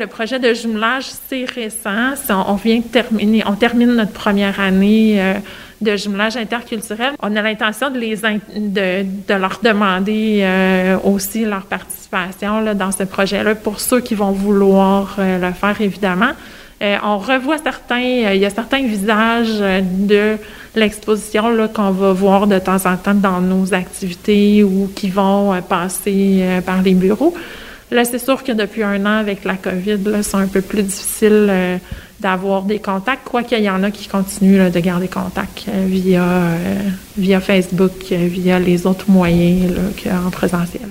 Le projet de jumelage, c'est récent. On vient de terminer, on termine notre première année euh, de jumelage interculturel. On a l'intention de les de, leur demander euh, aussi leur participation dans ce projet-là pour ceux qui vont vouloir euh, le faire, évidemment. on revoit certains, il y a certains visages de l'exposition qu'on va voir de temps en temps dans nos activités ou qui vont passer par les bureaux. Là, c'est sûr que depuis un an, avec la COVID, c'est un peu plus difficile euh, d'avoir des contacts, quoi qu'il y en a qui continuent de garder contact euh, via, euh, via Facebook, via les autres moyens en présentiel.